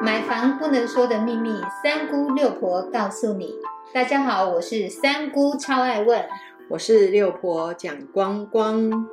买房不能说的秘密，三姑六婆告诉你。大家好，我是三姑，超爱问。我是六婆蒋光光。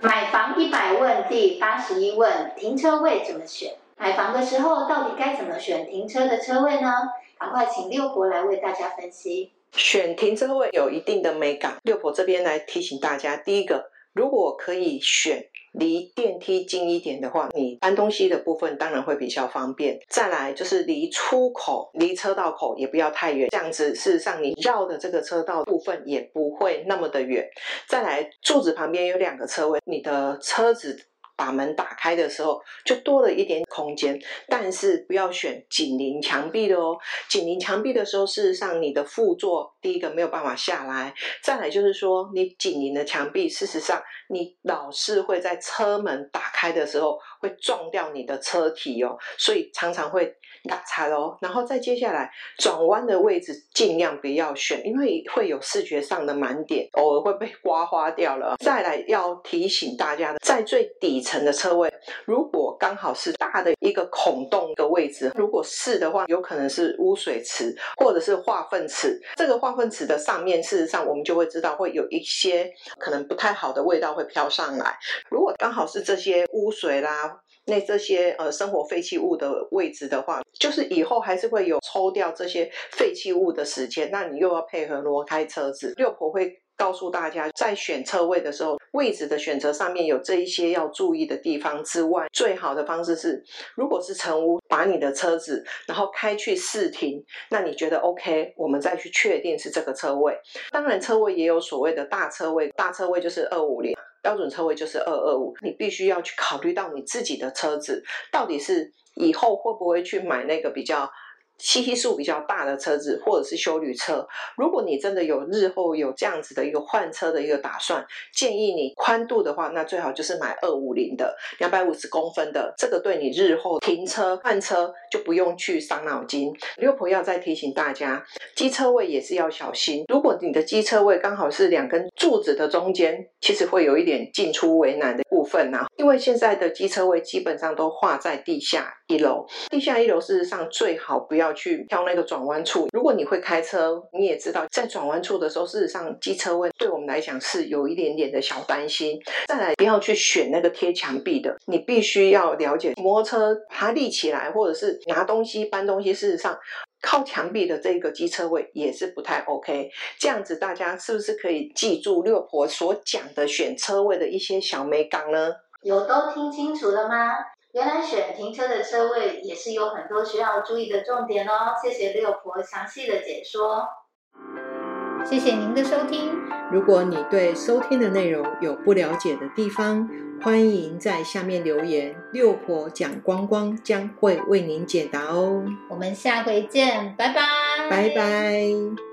买房一百问第八十一问：停车位怎么选？买房的时候到底该怎么选停车的车位呢？赶快请六婆来为大家分析。选停车位有一定的美感，六婆这边来提醒大家：第一个，如果可以选离电梯近一点的话，你搬东西的部分当然会比较方便。再来就是离出口、离车道口也不要太远，这样子事实上你绕的这个车道部分也不会那么的远。再来，柱子旁边有两个车位，你的车子。把门打开的时候，就多了一点空间，但是不要选紧邻墙壁的哦。紧邻墙壁的时候，事实上你的副座第一个没有办法下来，再来就是说你紧邻的墙壁，事实上你老是会在车门打开的时候会撞掉你的车体哦，所以常常会打擦哦。然后再接下来转弯的位置尽量不要选，因为会有视觉上的盲点，偶尔会被刮花掉了。再来要提醒大家的，在最底层。层的车位，如果刚好是大的一个孔洞的位置，如果是的话，有可能是污水池或者是化粪池。这个化粪池的上面，事实上我们就会知道会有一些可能不太好的味道会飘上来。如果刚好是这些污水啦，那这些呃生活废弃物的位置的话，就是以后还是会有抽掉这些废弃物的时间，那你又要配合挪开车子。六婆会。告诉大家，在选车位的时候，位置的选择上面有这一些要注意的地方之外，最好的方式是，如果是成屋，把你的车子然后开去试停，那你觉得 OK，我们再去确定是这个车位。当然，车位也有所谓的大车位，大车位就是二五零，标准车位就是二二五，你必须要去考虑到你自己的车子到底是以后会不会去买那个比较。吸气数比较大的车子，或者是修旅车，如果你真的有日后有这样子的一个换车的一个打算，建议你宽度的话，那最好就是买二五零的两百五十公分的，这个对你日后停车换车就不用去伤脑筋。六婆要再提醒大家，机车位也是要小心。如果你的机车位刚好是两根柱子的中间，其实会有一点进出为难的部分呐，因为现在的机车位基本上都画在地下一楼，地下一楼事实上最好不要要。去挑那个转弯处。如果你会开车，你也知道，在转弯处的时候，事实上机车位对我们来讲是有一点点的小担心。再来，不要去选那个贴墙壁的，你必须要了解，摩托车它立起来，或者是拿东西搬东西，事实上靠墙壁的这个机车位也是不太 OK。这样子，大家是不是可以记住六婆所讲的选车位的一些小美感呢？有都听清楚了吗？原来选停车的车位也是有很多需要注意的重点哦。谢谢六婆详细的解说。谢谢您的收听。如果你对收听的内容有不了解的地方，欢迎在下面留言，六婆讲光光将会为您解答哦。我们下回见，拜拜，拜拜。